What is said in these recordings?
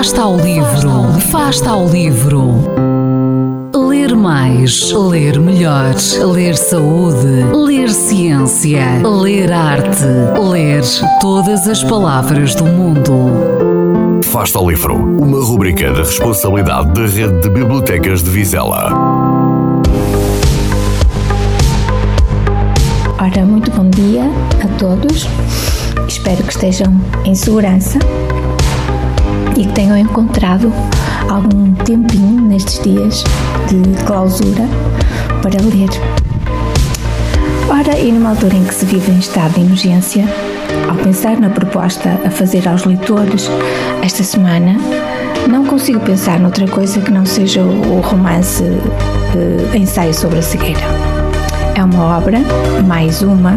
Fasta ao livro, fasta ao livro. Ler mais, ler melhor, ler saúde, ler ciência, ler arte, ler todas as palavras do mundo. Fasta ao livro, uma rubrica da responsabilidade da Rede de Bibliotecas de Vizela. Ora, muito bom dia a todos. Espero que estejam em segurança e que tenham encontrado algum tempinho nestes dias de clausura para ler. Ora, e numa altura em que se vive em estado de emergência, ao pensar na proposta a fazer aos leitores esta semana, não consigo pensar noutra coisa que não seja o romance uh, Ensaio sobre a Cegueira. É uma obra, mais uma,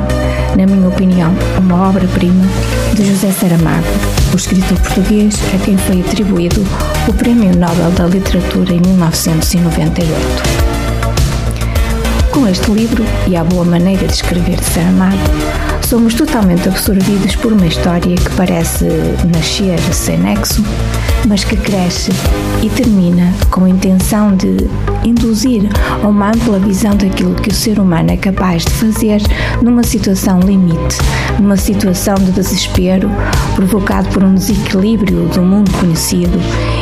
na minha opinião, uma obra-prima de José Saramago, o escritor português a quem foi atribuído o Prémio Nobel da Literatura em 1998. Com este livro e a boa maneira de escrever de Saramago, somos totalmente absorvidos por uma história que parece nascer sem nexo, mas que cresce e termina com a intenção de induzir a uma ampla visão daquilo que o ser humano é capaz de fazer numa situação limite, numa situação de desespero provocado por um desequilíbrio do mundo conhecido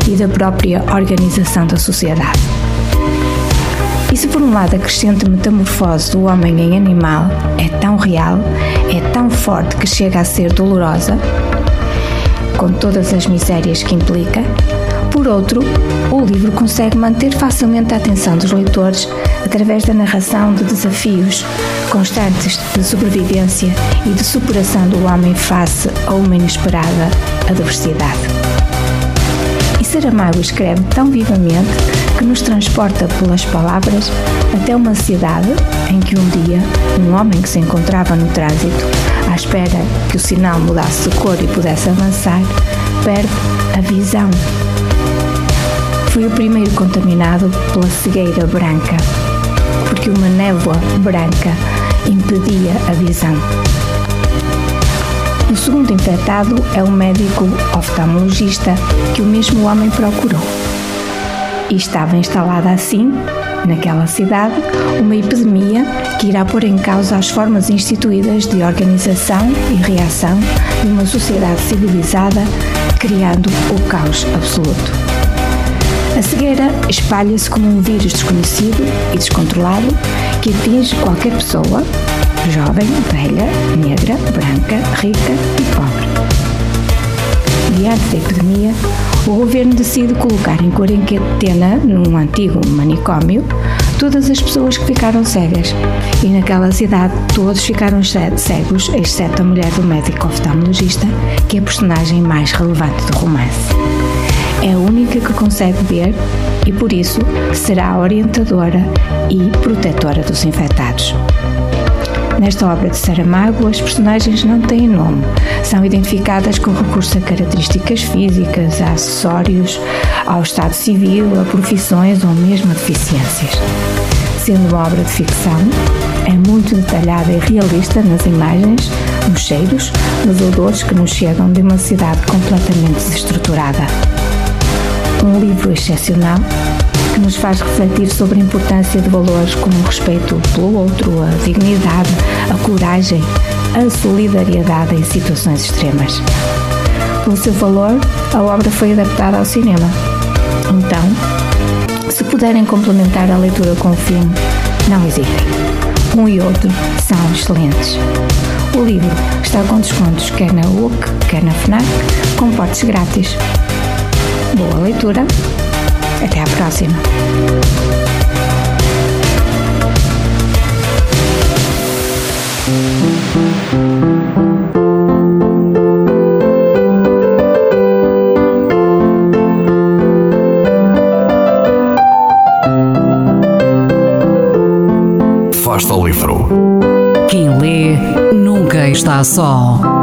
e da própria organização da sociedade. E se por um lado a crescente metamorfose do homem em animal é tão real, é tão forte que chega a ser dolorosa, com todas as misérias que implica, por outro, o livro consegue manter facilmente a atenção dos leitores através da narração de desafios constantes de sobrevivência e de superação do homem face a uma inesperada adversidade. Saramago escreve tão vivamente que nos transporta pelas palavras até uma cidade em que um dia um homem que se encontrava no trânsito, à espera que o sinal mudasse de cor e pudesse avançar, perde a visão. Foi o primeiro contaminado pela cegueira branca, porque uma névoa branca impedia a visão. O segundo infectado é o médico oftalmologista que o mesmo homem procurou. E estava instalada assim, naquela cidade, uma epidemia que irá pôr em causa as formas instituídas de organização e reação de uma sociedade civilizada, criando o caos absoluto. A cegueira espalha-se como um vírus desconhecido e descontrolado que atinge qualquer pessoa, jovem, velha, negra, branca, rica e pobre. Diante da epidemia, o governo decide colocar em quarentena, num antigo manicômio, todas as pessoas que ficaram cegas. E naquela cidade todos ficaram cegos, exceto a mulher do médico oftalmologista, que é a personagem mais relevante do romance. É a única que consegue ver e, por isso, será orientadora e protetora dos infectados. Nesta obra de Saramago, as personagens não têm nome. São identificadas com recurso a características físicas, a acessórios, ao estado civil, a profissões ou mesmo a deficiências. Sendo uma obra de ficção, é muito detalhada e realista nas imagens, nos cheiros, nos odores que nos chegam de uma cidade completamente desestruturada. Um livro excepcional que nos faz refletir sobre a importância de valores como o respeito pelo outro, a dignidade, a coragem, a solidariedade em situações extremas. Pelo seu valor, a obra foi adaptada ao cinema. Então, se puderem complementar a leitura com o filme, não hesitem. Um e outro são excelentes. O livro está com descontos quer na UC, quer na FNAC, com portes grátis. Boa leitura até a próxima! Fasta o livro. Quem lê nunca está só.